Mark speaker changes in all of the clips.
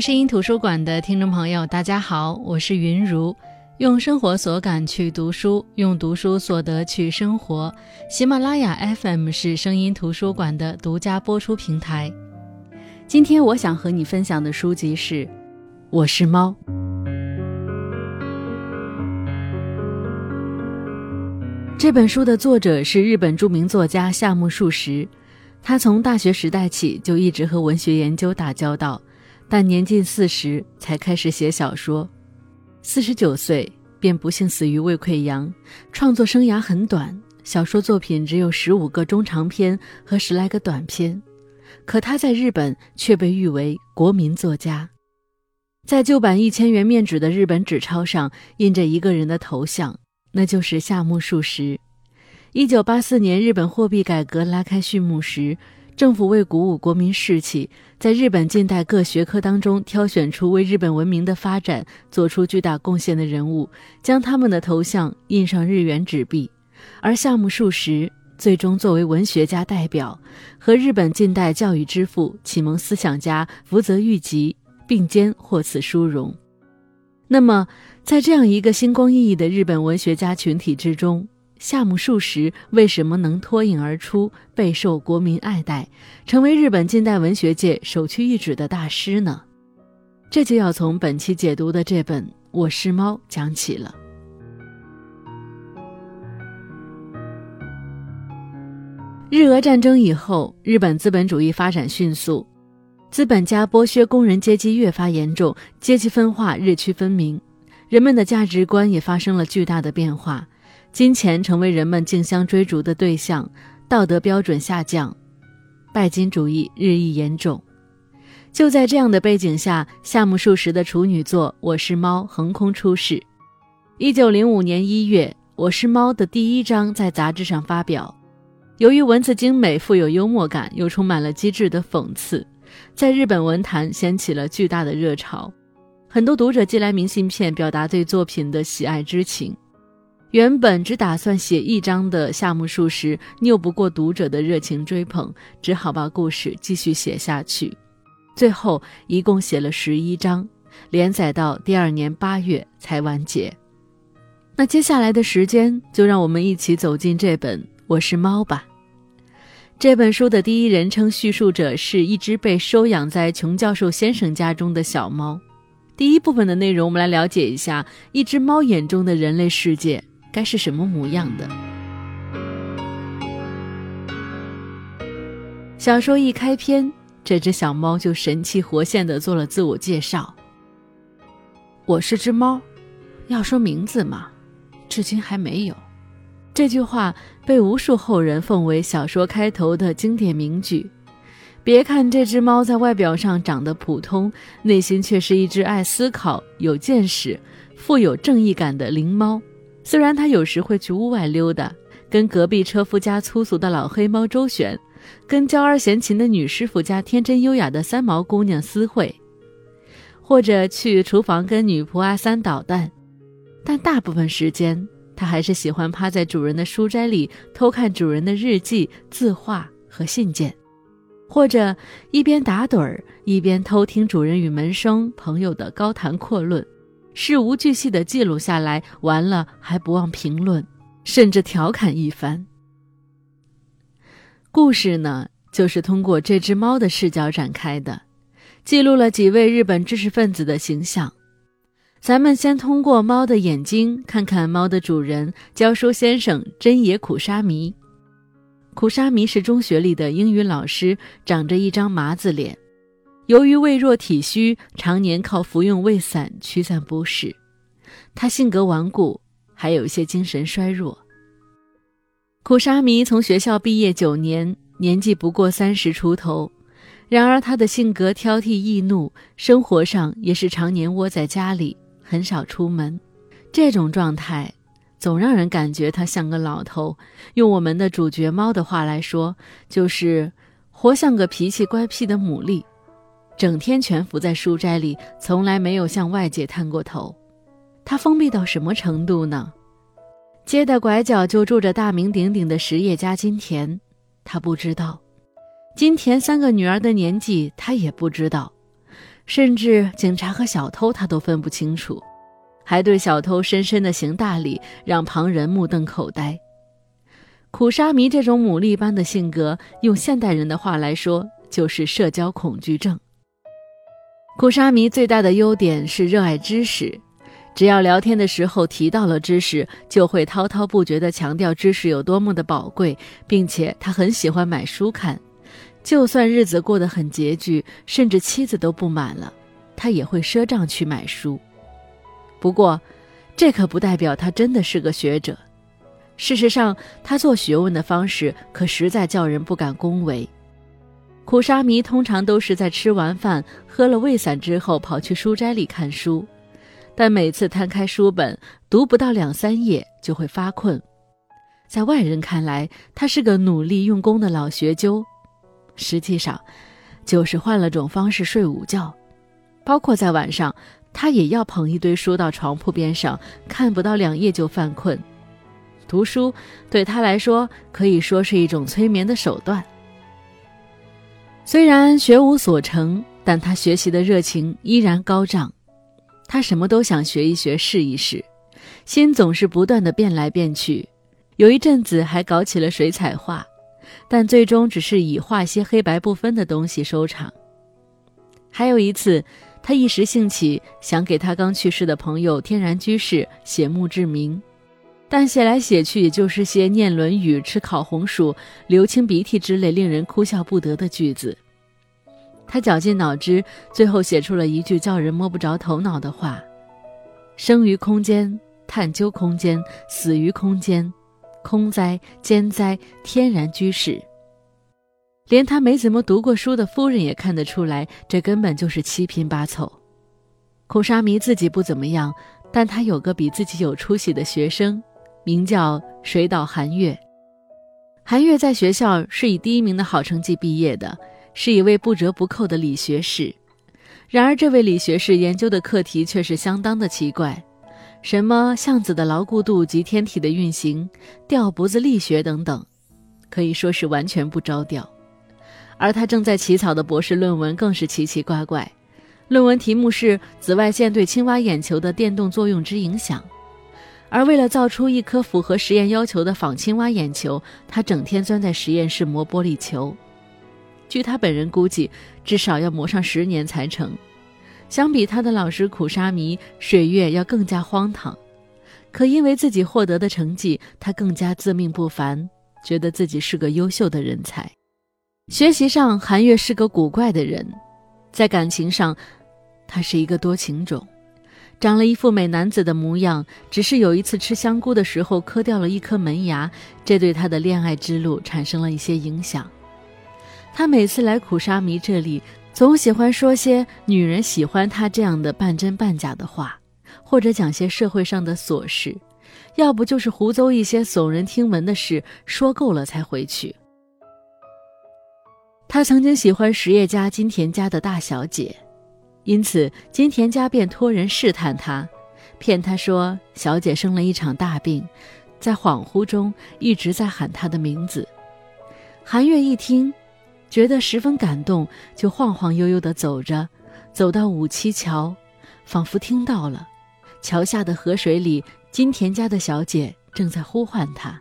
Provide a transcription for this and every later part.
Speaker 1: 声音图书馆的听众朋友，大家好，我是云如。用生活所感去读书，用读书所得去生活。喜马拉雅 FM 是声音图书馆的独家播出平台。今天我想和你分享的书籍是《我是猫》。这本书的作者是日本著名作家夏目漱石，他从大学时代起就一直和文学研究打交道，但年近四十才开始写小说。四十九岁便不幸死于胃溃疡，创作生涯很短，小说作品只有十五个中长篇和十来个短篇。可他在日本却被誉为国民作家。在旧版一千元面纸的日本纸钞上印着一个人的头像，那就是夏目漱石。一九八四年日本货币改革拉开序幕时。政府为鼓舞国民士气，在日本近代各学科当中挑选出为日本文明的发展做出巨大贡献的人物，将他们的头像印上日元纸币。而夏目漱石最终作为文学家代表，和日本近代教育之父、启蒙思想家福泽谕吉并肩获此殊荣。那么，在这样一个星光熠熠的日本文学家群体之中，夏目漱石为什么能脱颖而出，备受国民爱戴，成为日本近代文学界首屈一指的大师呢？这就要从本期解读的这本《我是猫》讲起了。日俄战争以后，日本资本主义发展迅速，资本家剥削工人阶级越发严重，阶级分化日趋分明，人们的价值观也发生了巨大的变化。金钱成为人们竞相追逐的对象，道德标准下降，拜金主义日益严重。就在这样的背景下，夏目漱石的处女作《我是猫》横空出世。一九零五年一月，《我是猫》的第一章在杂志上发表。由于文字精美、富有幽默感，又充满了机智的讽刺，在日本文坛掀起了巨大的热潮。很多读者寄来明信片，表达对作品的喜爱之情。原本只打算写一章的夏目漱石，拗不过读者的热情追捧，只好把故事继续写下去。最后一共写了十一章，连载到第二年八月才完结。那接下来的时间，就让我们一起走进这本《我是猫》吧。这本书的第一人称叙述者是一只被收养在穷教授先生家中的小猫。第一部分的内容，我们来了解一下一只猫眼中的人类世界。该是什么模样的？小说一开篇，这只小猫就神气活现的做了自我介绍：“我是只猫，要说名字嘛，至今还没有。”这句话被无数后人奉为小说开头的经典名句。别看这只猫在外表上长得普通，内心却是一只爱思考、有见识、富有正义感的灵猫。虽然他有时会去屋外溜达，跟隔壁车夫家粗俗的老黑猫周旋，跟娇儿闲琴的女师傅家天真优雅的三毛姑娘私会，或者去厨房跟女仆阿三捣蛋，但大部分时间，他还是喜欢趴在主人的书斋里偷看主人的日记、字画和信件，或者一边打盹儿一边偷听主人与门生朋友的高谈阔论。事无巨细的记录下来，完了还不忘评论，甚至调侃一番。故事呢，就是通过这只猫的视角展开的，记录了几位日本知识分子的形象。咱们先通过猫的眼睛，看看猫的主人教书先生真野苦沙弥。苦沙弥是中学里的英语老师，长着一张麻子脸。由于胃弱体虚，常年靠服用胃散驱散不适。他性格顽固，还有一些精神衰弱。苦沙弥从学校毕业九年，年纪不过三十出头。然而他的性格挑剔易怒，生活上也是常年窝在家里，很少出门。这种状态，总让人感觉他像个老头。用我们的主角猫的话来说，就是活像个脾气乖僻的牡蛎。整天蜷伏在书斋里，从来没有向外界探过头。他封闭到什么程度呢？街的拐角就住着大名鼎鼎的实业家金田，他不知道。金田三个女儿的年纪，他也不知道。甚至警察和小偷他都分不清楚，还对小偷深深的行大礼，让旁人目瞪口呆。苦沙弥这种牡蛎般的性格，用现代人的话来说，就是社交恐惧症。苦沙弥最大的优点是热爱知识，只要聊天的时候提到了知识，就会滔滔不绝地强调知识有多么的宝贵，并且他很喜欢买书看。就算日子过得很拮据，甚至妻子都不满了，他也会赊账去买书。不过，这可不代表他真的是个学者。事实上，他做学问的方式可实在叫人不敢恭维。苦沙弥通常都是在吃完饭、喝了胃散之后跑去书斋里看书，但每次摊开书本读不到两三页就会发困。在外人看来，他是个努力用功的老学究，实际上，就是换了种方式睡午觉。包括在晚上，他也要捧一堆书到床铺边上，看不到两页就犯困。读书对他来说可以说是一种催眠的手段。虽然学无所成，但他学习的热情依然高涨。他什么都想学一学、试一试，心总是不断的变来变去。有一阵子还搞起了水彩画，但最终只是以画些黑白不分的东西收场。还有一次，他一时兴起，想给他刚去世的朋友天然居士写墓志铭。但写来写去，也就是些念《论语》、吃烤红薯、流清鼻涕之类令人哭笑不得的句子。他绞尽脑汁，最后写出了一句叫人摸不着头脑的话：“生于空间，探究空间；死于空间，空哉，艰哉，天然居士。”连他没怎么读过书的夫人也看得出来，这根本就是七拼八凑。苦沙弥自己不怎么样，但他有个比自己有出息的学生。名叫水岛寒月。寒月在学校是以第一名的好成绩毕业的，是一位不折不扣的理学士。然而，这位理学士研究的课题却是相当的奇怪，什么橡子的牢固度及天体的运行、吊脖子力学等等，可以说是完全不着调。而他正在起草的博士论文更是奇奇怪怪，论文题目是紫外线对青蛙眼球的电动作用之影响。而为了造出一颗符合实验要求的仿青蛙眼球，他整天钻在实验室磨玻璃球。据他本人估计，至少要磨上十年才成。相比他的老师苦沙弥，水月要更加荒唐。可因为自己获得的成绩，他更加自命不凡，觉得自己是个优秀的人才。学习上，韩月是个古怪的人；在感情上，他是一个多情种。长了一副美男子的模样，只是有一次吃香菇的时候磕掉了一颗门牙，这对他的恋爱之路产生了一些影响。他每次来苦沙弥这里，总喜欢说些女人喜欢他这样的半真半假的话，或者讲些社会上的琐事，要不就是胡诌一些耸人听闻的事，说够了才回去。他曾经喜欢实业家金田家的大小姐。因此，金田家便托人试探他，骗他说小姐生了一场大病，在恍惚中一直在喊他的名字。韩月一听，觉得十分感动，就晃晃悠悠地走着，走到五七桥，仿佛听到了桥下的河水里金田家的小姐正在呼唤他。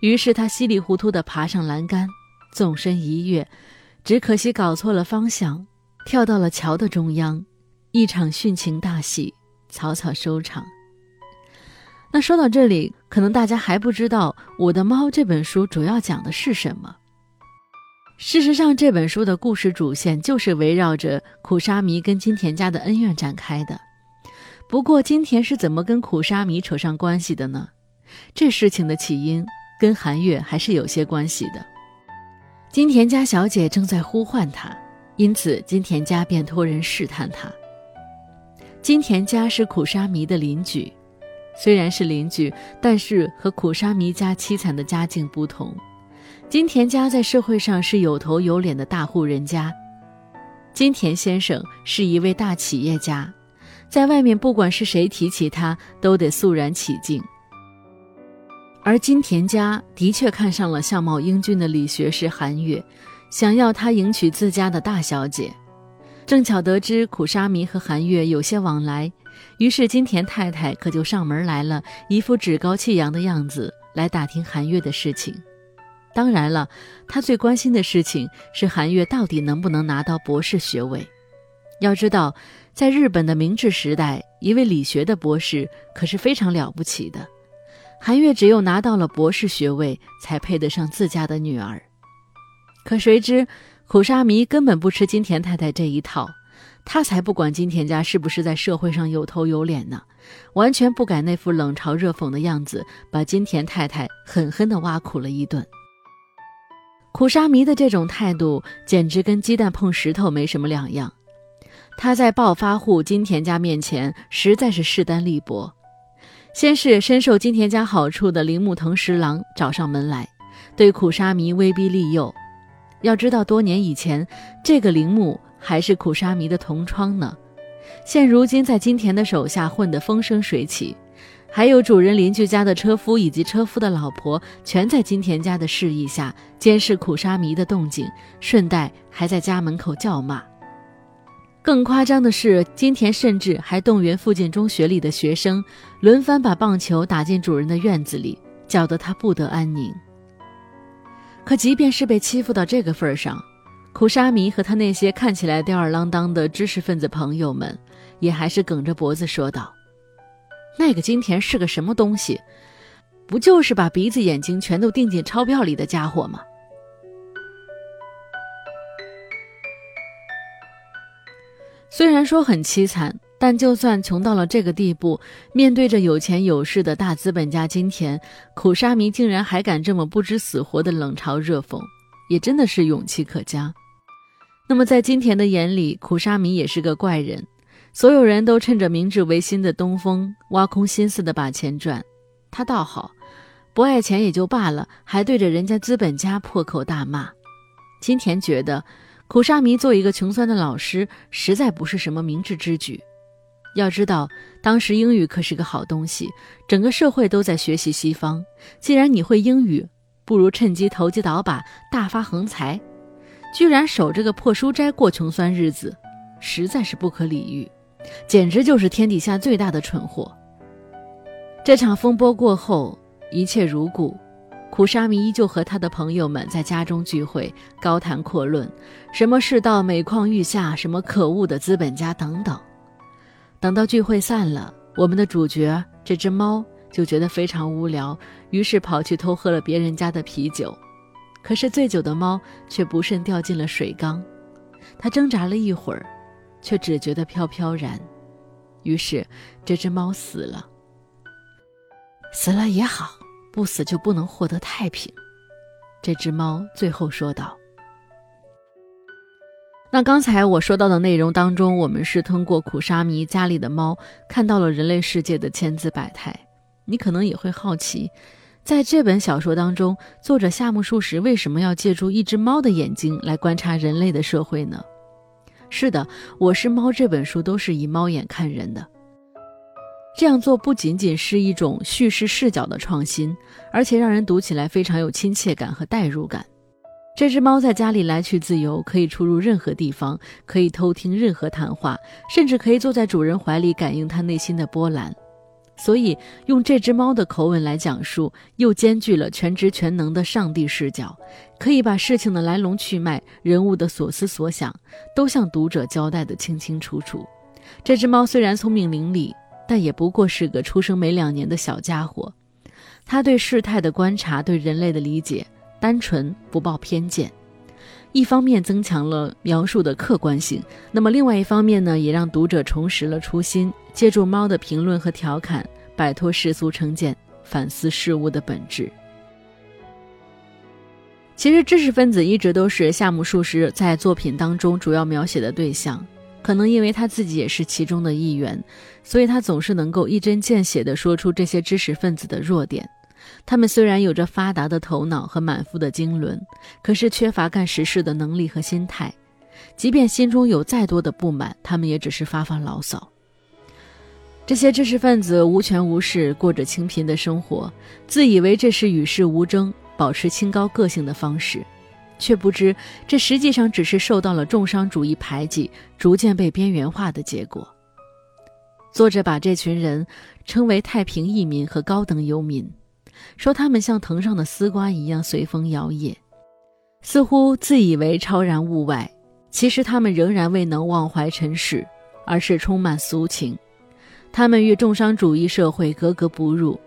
Speaker 1: 于是他稀里糊涂地爬上栏杆，纵身一跃，只可惜搞错了方向。跳到了桥的中央，一场殉情大戏草草收场。那说到这里，可能大家还不知道《我的猫》这本书主要讲的是什么。事实上，这本书的故事主线就是围绕着苦沙弥跟金田家的恩怨展开的。不过，金田是怎么跟苦沙弥扯上关系的呢？这事情的起因跟韩月还是有些关系的。金田家小姐正在呼唤他。因此，金田家便托人试探他。金田家是苦沙弥的邻居，虽然是邻居，但是和苦沙弥家凄惨的家境不同。金田家在社会上是有头有脸的大户人家，金田先生是一位大企业家，在外面不管是谁提起他，都得肃然起敬。而金田家的确看上了相貌英俊的理学士韩月。想要他迎娶自家的大小姐，正巧得知苦沙弥和韩月有些往来，于是金田太太可就上门来了，一副趾高气扬的样子来打听韩月的事情。当然了，她最关心的事情是韩月到底能不能拿到博士学位。要知道，在日本的明治时代，一位理学的博士可是非常了不起的。韩月只有拿到了博士学位，才配得上自家的女儿。可谁知，苦沙弥根本不吃金田太太这一套，他才不管金田家是不是在社会上有头有脸呢，完全不改那副冷嘲热讽的样子，把金田太太狠狠地挖苦了一顿。苦沙弥的这种态度，简直跟鸡蛋碰石头没什么两样。他在暴发户金田家面前，实在是势单力薄。先是深受金田家好处的铃木藤十郎找上门来，对苦沙弥威逼利诱。要知道，多年以前，这个铃木还是苦沙弥的同窗呢。现如今在金田的手下混得风生水起，还有主人邻居家的车夫以及车夫的老婆，全在金田家的示意下监视苦沙弥的动静，顺带还在家门口叫骂。更夸张的是，金田甚至还动员附近中学里的学生，轮番把棒球打进主人的院子里，搅得他不得安宁。可即便是被欺负到这个份上，苦沙弥和他那些看起来吊儿郎当的知识分子朋友们，也还是梗着脖子说道：“那个金田是个什么东西？不就是把鼻子眼睛全都钉进钞票里的家伙吗？”虽然说很凄惨，但就算穷到了这个地步，面对着有钱有势的大资本家金田，苦沙弥竟然还敢这么不知死活的冷嘲热讽，也真的是勇气可嘉。那么在金田的眼里，苦沙弥也是个怪人。所有人都趁着明治维新的东风，挖空心思的把钱赚，他倒好，不爱钱也就罢了，还对着人家资本家破口大骂。金田觉得。苦沙弥做一个穷酸的老师，实在不是什么明智之举。要知道，当时英语可是个好东西，整个社会都在学习西方。既然你会英语，不如趁机投机倒把，大发横财。居然守这个破书斋过穷酸日子，实在是不可理喻，简直就是天底下最大的蠢货。这场风波过后，一切如故。苦沙弥依旧和他的朋友们在家中聚会，高谈阔论，什么世道每况愈下，什么可恶的资本家等等。等到聚会散了，我们的主角这只猫就觉得非常无聊，于是跑去偷喝了别人家的啤酒。可是醉酒的猫却不慎掉进了水缸，它挣扎了一会儿，却只觉得飘飘然，于是这只猫死了。死了也好。不死就不能获得太平，这只猫最后说道。那刚才我说到的内容当中，我们是通过苦沙弥家里的猫看到了人类世界的千姿百态。你可能也会好奇，在这本小说当中，作者夏目漱石为什么要借助一只猫的眼睛来观察人类的社会呢？是的，《我是猫》这本书都是以猫眼看人的。这样做不仅仅是一种叙事视角的创新，而且让人读起来非常有亲切感和代入感。这只猫在家里来去自由，可以出入任何地方，可以偷听任何谈话，甚至可以坐在主人怀里感应它内心的波澜。所以，用这只猫的口吻来讲述，又兼具了全知全能的上帝视角，可以把事情的来龙去脉、人物的所思所想，都向读者交代得清清楚楚。这只猫虽然聪明伶俐。但也不过是个出生没两年的小家伙，它对事态的观察，对人类的理解，单纯不抱偏见。一方面增强了描述的客观性，那么另外一方面呢，也让读者重拾了初心，借助猫的评论和调侃，摆脱世俗成见，反思事物的本质。其实，知识分子一直都是夏目漱石在作品当中主要描写的对象。可能因为他自己也是其中的一员，所以他总是能够一针见血地说出这些知识分子的弱点。他们虽然有着发达的头脑和满腹的经纶，可是缺乏干实事的能力和心态。即便心中有再多的不满，他们也只是发发牢骚。这些知识分子无权无势，过着清贫的生活，自以为这是与世无争、保持清高个性的方式。却不知这实际上只是受到了重商主义排挤，逐渐被边缘化的结果。作者把这群人称为太平义民和高等游民，说他们像藤上的丝瓜一样随风摇曳，似乎自以为超然物外，其实他们仍然未能忘怀尘世，而是充满俗情。他们与重商主义社会格格不入，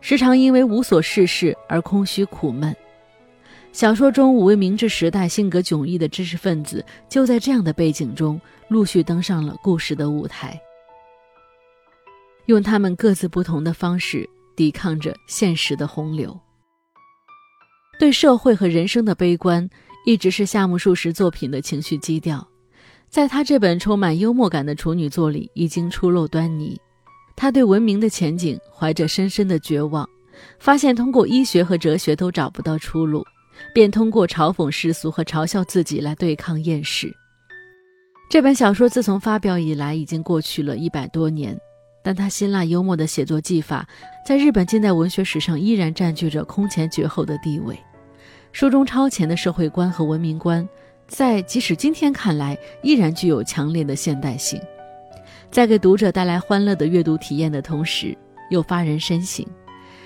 Speaker 1: 时常因为无所事事而空虚苦闷。小说中五位明治时代性格迥异的知识分子，就在这样的背景中陆续登上了故事的舞台，用他们各自不同的方式抵抗着现实的洪流。对社会和人生的悲观，一直是夏目漱石作品的情绪基调，在他这本充满幽默感的处女作里已经初露端倪。他对文明的前景怀着深深的绝望，发现通过医学和哲学都找不到出路。便通过嘲讽世俗和嘲笑自己来对抗厌世。这本小说自从发表以来已经过去了一百多年，但他辛辣幽默的写作技法在日本近代文学史上依然占据着空前绝后的地位。书中超前的社会观和文明观，在即使今天看来依然具有强烈的现代性，在给读者带来欢乐的阅读体验的同时，又发人深省。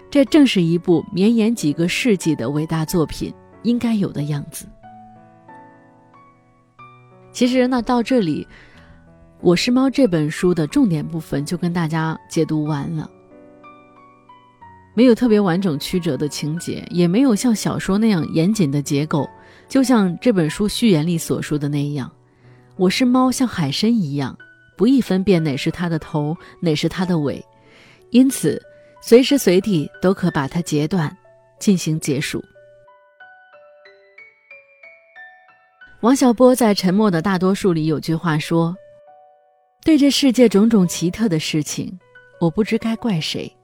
Speaker 1: 这正是一部绵延几个世纪的伟大作品应该有的样子。其实，那到这里，《我是猫》这本书的重点部分就跟大家解读完了，没有特别完整曲折的情节，也没有像小说那样严谨的结构。就像这本书序言里所说的那样，《我是猫》像海参一样，不易分辨哪是它的头，哪是它的尾，因此。随时随地都可把它截断，进行结束。王小波在《沉默的大多数》里有句话说：“对这世界种种奇特的事情，我不知该怪谁。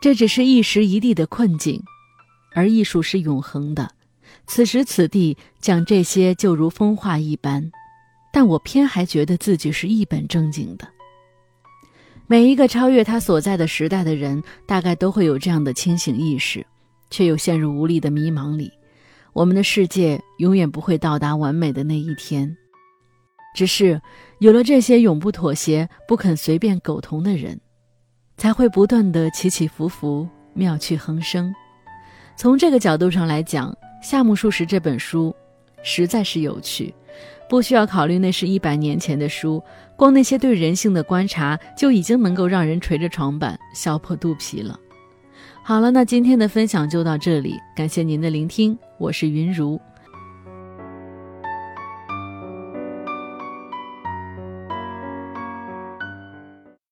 Speaker 1: 这只是一时一地的困境，而艺术是永恒的。此时此地讲这些就如风化一般，但我偏还觉得自己是一本正经的。”每一个超越他所在的时代的人，大概都会有这样的清醒意识，却又陷入无力的迷茫里。我们的世界永远不会到达完美的那一天，只是有了这些永不妥协、不肯随便苟同的人，才会不断的起起伏伏、妙趣横生。从这个角度上来讲，《夏目漱石》这本书实在是有趣。不需要考虑那是一百年前的书，光那些对人性的观察就已经能够让人捶着床板笑破肚皮了。好了，那今天的分享就到这里，感谢您的聆听，我是云如。